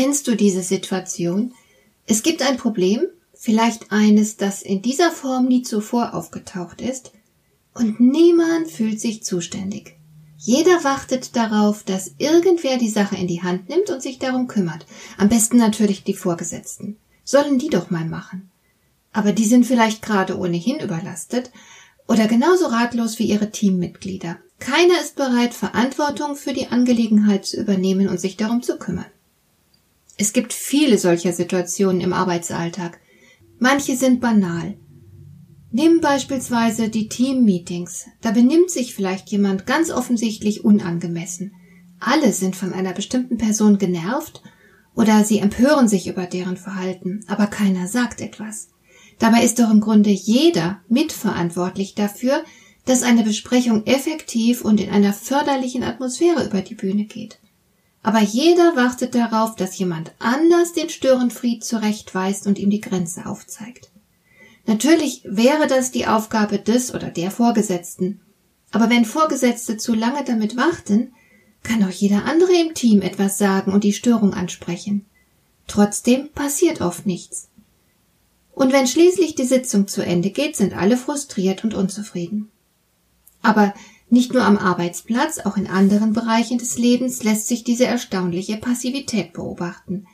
Kennst du diese Situation? Es gibt ein Problem, vielleicht eines, das in dieser Form nie zuvor aufgetaucht ist, und niemand fühlt sich zuständig. Jeder wartet darauf, dass irgendwer die Sache in die Hand nimmt und sich darum kümmert. Am besten natürlich die Vorgesetzten. Sollen die doch mal machen. Aber die sind vielleicht gerade ohnehin überlastet oder genauso ratlos wie ihre Teammitglieder. Keiner ist bereit, Verantwortung für die Angelegenheit zu übernehmen und sich darum zu kümmern. Es gibt viele solcher Situationen im Arbeitsalltag. Manche sind banal. Nimm beispielsweise die Teammeetings. Da benimmt sich vielleicht jemand ganz offensichtlich unangemessen. Alle sind von einer bestimmten Person genervt oder sie empören sich über deren Verhalten, aber keiner sagt etwas. Dabei ist doch im Grunde jeder mitverantwortlich dafür, dass eine Besprechung effektiv und in einer förderlichen Atmosphäre über die Bühne geht. Aber jeder wartet darauf, dass jemand anders den Störenfried zurechtweist und ihm die Grenze aufzeigt. Natürlich wäre das die Aufgabe des oder der Vorgesetzten. Aber wenn Vorgesetzte zu lange damit warten, kann auch jeder andere im Team etwas sagen und die Störung ansprechen. Trotzdem passiert oft nichts. Und wenn schließlich die Sitzung zu Ende geht, sind alle frustriert und unzufrieden. Aber nicht nur am Arbeitsplatz, auch in anderen Bereichen des Lebens lässt sich diese erstaunliche Passivität beobachten.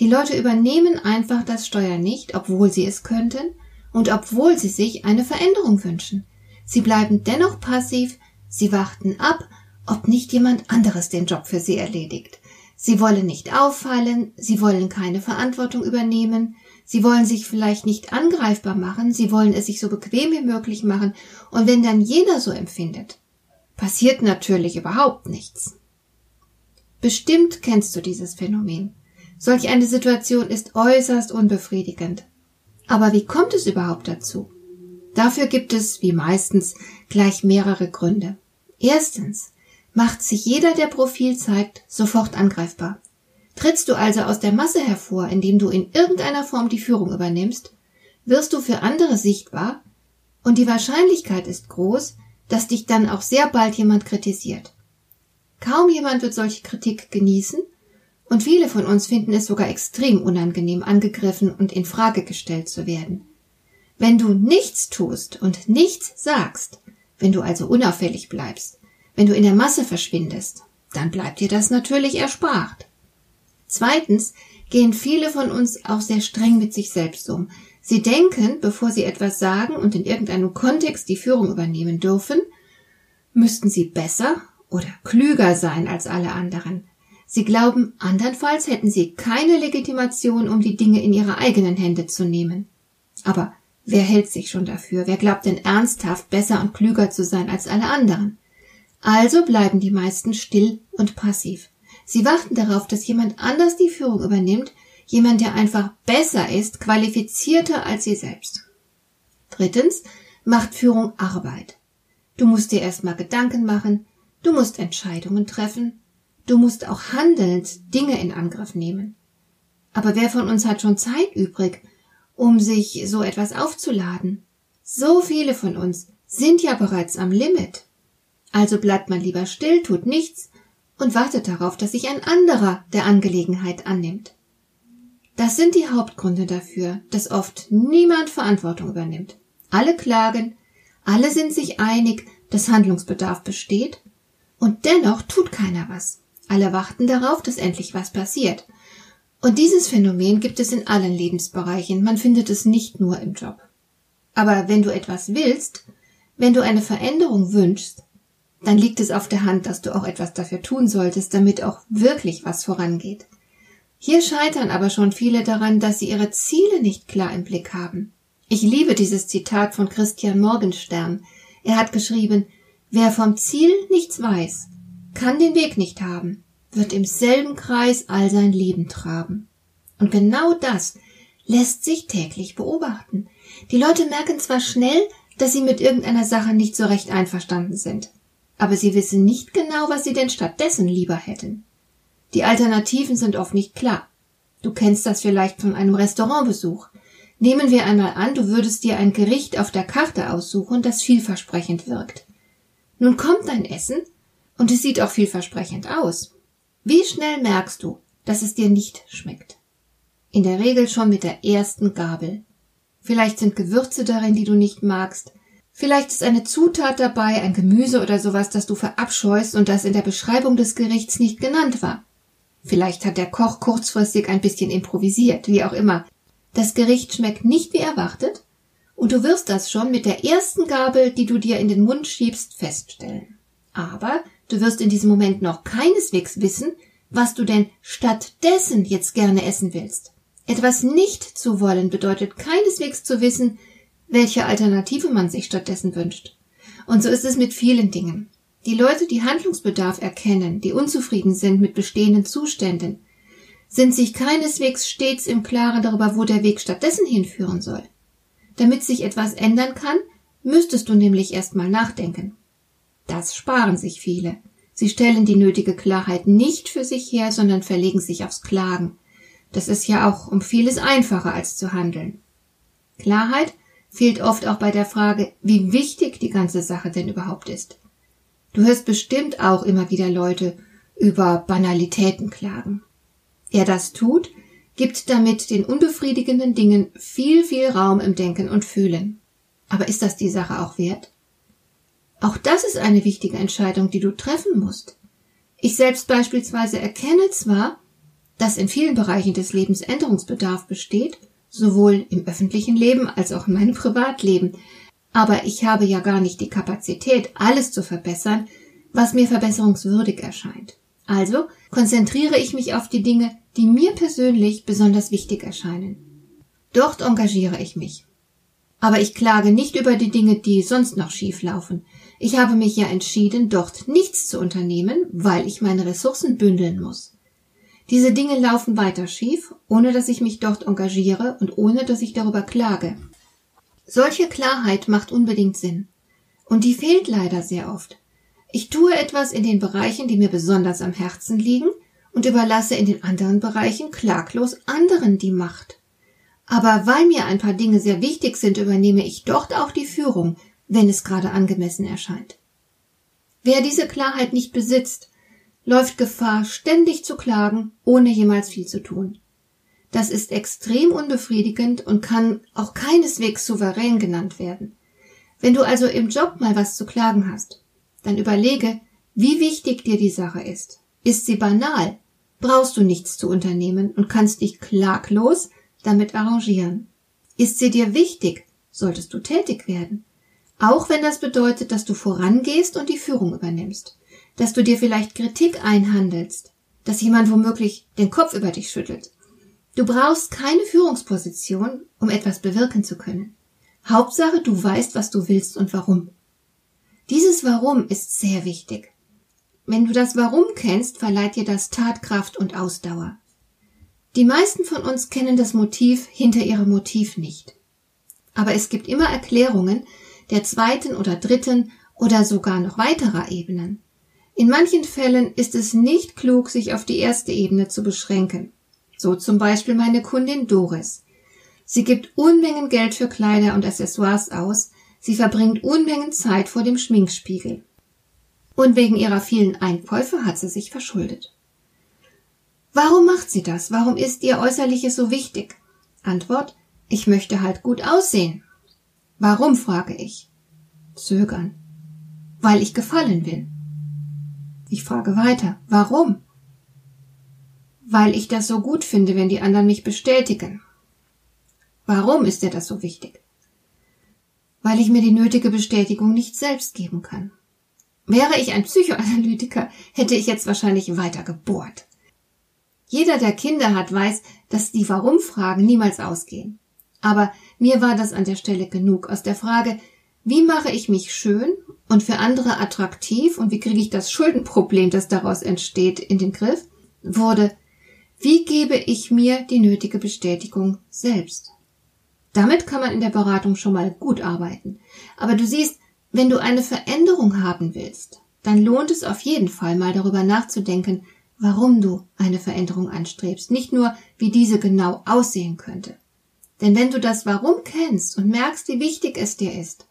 Die Leute übernehmen einfach das Steuer nicht, obwohl sie es könnten und obwohl sie sich eine Veränderung wünschen. Sie bleiben dennoch passiv, sie warten ab, ob nicht jemand anderes den Job für sie erledigt. Sie wollen nicht auffallen, sie wollen keine Verantwortung übernehmen, sie wollen sich vielleicht nicht angreifbar machen, sie wollen es sich so bequem wie möglich machen, und wenn dann jeder so empfindet, passiert natürlich überhaupt nichts. Bestimmt kennst du dieses Phänomen. Solch eine Situation ist äußerst unbefriedigend. Aber wie kommt es überhaupt dazu? Dafür gibt es, wie meistens, gleich mehrere Gründe. Erstens macht sich jeder, der Profil zeigt, sofort angreifbar. Trittst du also aus der Masse hervor, indem du in irgendeiner Form die Führung übernimmst, wirst du für andere sichtbar und die Wahrscheinlichkeit ist groß, dass dich dann auch sehr bald jemand kritisiert. Kaum jemand wird solche Kritik genießen, und viele von uns finden es sogar extrem unangenehm, angegriffen und in Frage gestellt zu werden. Wenn du nichts tust und nichts sagst, wenn du also unauffällig bleibst, wenn du in der Masse verschwindest, dann bleibt dir das natürlich erspart. Zweitens gehen viele von uns auch sehr streng mit sich selbst um. Sie denken, bevor sie etwas sagen und in irgendeinem Kontext die Führung übernehmen dürfen, müssten sie besser oder klüger sein als alle anderen. Sie glauben, andernfalls hätten sie keine Legitimation, um die Dinge in ihre eigenen Hände zu nehmen. Aber wer hält sich schon dafür? Wer glaubt denn ernsthaft, besser und klüger zu sein als alle anderen? Also bleiben die meisten still und passiv. Sie warten darauf, dass jemand anders die Führung übernimmt, Jemand, der einfach besser ist, qualifizierter als sie selbst. Drittens macht Führung Arbeit. Du musst dir erstmal Gedanken machen, du musst Entscheidungen treffen, du musst auch handelnd Dinge in Angriff nehmen. Aber wer von uns hat schon Zeit übrig, um sich so etwas aufzuladen? So viele von uns sind ja bereits am Limit. Also bleibt man lieber still, tut nichts und wartet darauf, dass sich ein anderer der Angelegenheit annimmt. Das sind die Hauptgründe dafür, dass oft niemand Verantwortung übernimmt. Alle klagen, alle sind sich einig, dass Handlungsbedarf besteht, und dennoch tut keiner was. Alle warten darauf, dass endlich was passiert. Und dieses Phänomen gibt es in allen Lebensbereichen, man findet es nicht nur im Job. Aber wenn du etwas willst, wenn du eine Veränderung wünschst, dann liegt es auf der Hand, dass du auch etwas dafür tun solltest, damit auch wirklich was vorangeht. Hier scheitern aber schon viele daran, dass sie ihre Ziele nicht klar im Blick haben. Ich liebe dieses Zitat von Christian Morgenstern. Er hat geschrieben, wer vom Ziel nichts weiß, kann den Weg nicht haben. wird im selben Kreis all sein Leben traben. Und genau das lässt sich täglich beobachten. Die Leute merken zwar schnell, dass sie mit irgendeiner Sache nicht so recht einverstanden sind, aber sie wissen nicht genau, was sie denn stattdessen lieber hätten. Die Alternativen sind oft nicht klar. Du kennst das vielleicht von einem Restaurantbesuch. Nehmen wir einmal an, du würdest dir ein Gericht auf der Karte aussuchen, das vielversprechend wirkt. Nun kommt dein Essen und es sieht auch vielversprechend aus. Wie schnell merkst du, dass es dir nicht schmeckt? In der Regel schon mit der ersten Gabel. Vielleicht sind Gewürze darin, die du nicht magst. Vielleicht ist eine Zutat dabei, ein Gemüse oder sowas, das du verabscheust und das in der Beschreibung des Gerichts nicht genannt war. Vielleicht hat der Koch kurzfristig ein bisschen improvisiert, wie auch immer. Das Gericht schmeckt nicht wie erwartet und du wirst das schon mit der ersten Gabel, die du dir in den Mund schiebst, feststellen. Aber du wirst in diesem Moment noch keineswegs wissen, was du denn stattdessen jetzt gerne essen willst. Etwas nicht zu wollen bedeutet keineswegs zu wissen, welche Alternative man sich stattdessen wünscht. Und so ist es mit vielen Dingen. Die Leute, die Handlungsbedarf erkennen, die unzufrieden sind mit bestehenden Zuständen, sind sich keineswegs stets im Klaren darüber, wo der Weg stattdessen hinführen soll. Damit sich etwas ändern kann, müsstest du nämlich erstmal nachdenken. Das sparen sich viele. Sie stellen die nötige Klarheit nicht für sich her, sondern verlegen sich aufs Klagen. Das ist ja auch um vieles einfacher als zu handeln. Klarheit fehlt oft auch bei der Frage, wie wichtig die ganze Sache denn überhaupt ist. Du hörst bestimmt auch immer wieder Leute über Banalitäten klagen. Wer das tut, gibt damit den unbefriedigenden Dingen viel, viel Raum im Denken und Fühlen. Aber ist das die Sache auch wert? Auch das ist eine wichtige Entscheidung, die du treffen musst. Ich selbst beispielsweise erkenne zwar, dass in vielen Bereichen des Lebens Änderungsbedarf besteht, sowohl im öffentlichen Leben als auch in meinem Privatleben, aber ich habe ja gar nicht die Kapazität, alles zu verbessern, was mir verbesserungswürdig erscheint. Also konzentriere ich mich auf die Dinge, die mir persönlich besonders wichtig erscheinen. Dort engagiere ich mich. Aber ich klage nicht über die Dinge, die sonst noch schief laufen. Ich habe mich ja entschieden, dort nichts zu unternehmen, weil ich meine Ressourcen bündeln muss. Diese Dinge laufen weiter schief, ohne dass ich mich dort engagiere und ohne dass ich darüber klage. Solche Klarheit macht unbedingt Sinn. Und die fehlt leider sehr oft. Ich tue etwas in den Bereichen, die mir besonders am Herzen liegen, und überlasse in den anderen Bereichen klaglos anderen die Macht. Aber weil mir ein paar Dinge sehr wichtig sind, übernehme ich dort auch die Führung, wenn es gerade angemessen erscheint. Wer diese Klarheit nicht besitzt, läuft Gefahr, ständig zu klagen, ohne jemals viel zu tun. Das ist extrem unbefriedigend und kann auch keineswegs souverän genannt werden. Wenn du also im Job mal was zu klagen hast, dann überlege, wie wichtig dir die Sache ist. Ist sie banal? Brauchst du nichts zu unternehmen und kannst dich klaglos damit arrangieren. Ist sie dir wichtig? Solltest du tätig werden. Auch wenn das bedeutet, dass du vorangehst und die Führung übernimmst. Dass du dir vielleicht Kritik einhandelst. Dass jemand womöglich den Kopf über dich schüttelt. Du brauchst keine Führungsposition, um etwas bewirken zu können. Hauptsache, du weißt, was du willst und warum. Dieses Warum ist sehr wichtig. Wenn du das Warum kennst, verleiht dir das Tatkraft und Ausdauer. Die meisten von uns kennen das Motiv hinter ihrem Motiv nicht. Aber es gibt immer Erklärungen der zweiten oder dritten oder sogar noch weiterer Ebenen. In manchen Fällen ist es nicht klug, sich auf die erste Ebene zu beschränken. So zum Beispiel meine Kundin Doris. Sie gibt Unmengen Geld für Kleider und Accessoires aus, sie verbringt Unmengen Zeit vor dem Schminkspiegel. Und wegen ihrer vielen Einkäufe hat sie sich verschuldet. Warum macht sie das? Warum ist ihr Äußerliches so wichtig? Antwort, ich möchte halt gut aussehen. Warum, frage ich. Zögern. Weil ich gefallen will. Ich frage weiter. Warum? Weil ich das so gut finde, wenn die anderen mich bestätigen. Warum ist dir das so wichtig? Weil ich mir die nötige Bestätigung nicht selbst geben kann. Wäre ich ein Psychoanalytiker, hätte ich jetzt wahrscheinlich weiter gebohrt. Jeder, der Kinder hat, weiß, dass die Warum-Fragen niemals ausgehen. Aber mir war das an der Stelle genug. Aus der Frage, wie mache ich mich schön und für andere attraktiv und wie kriege ich das Schuldenproblem, das daraus entsteht, in den Griff, wurde, wie gebe ich mir die nötige Bestätigung selbst? Damit kann man in der Beratung schon mal gut arbeiten. Aber du siehst, wenn du eine Veränderung haben willst, dann lohnt es auf jeden Fall mal darüber nachzudenken, warum du eine Veränderung anstrebst, nicht nur, wie diese genau aussehen könnte. Denn wenn du das Warum kennst und merkst, wie wichtig es dir ist,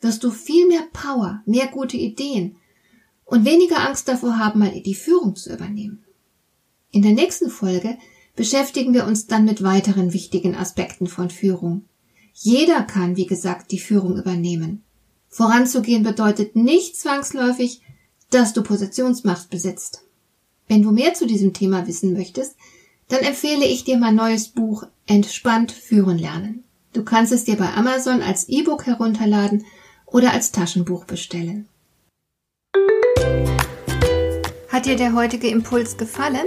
wirst du viel mehr Power, mehr gute Ideen und weniger Angst davor haben, mal die Führung zu übernehmen. In der nächsten Folge beschäftigen wir uns dann mit weiteren wichtigen Aspekten von Führung. Jeder kann, wie gesagt, die Führung übernehmen. Voranzugehen bedeutet nicht zwangsläufig, dass du Positionsmacht besitzt. Wenn du mehr zu diesem Thema wissen möchtest, dann empfehle ich dir mein neues Buch Entspannt führen lernen. Du kannst es dir bei Amazon als E-Book herunterladen oder als Taschenbuch bestellen. Hat dir der heutige Impuls gefallen?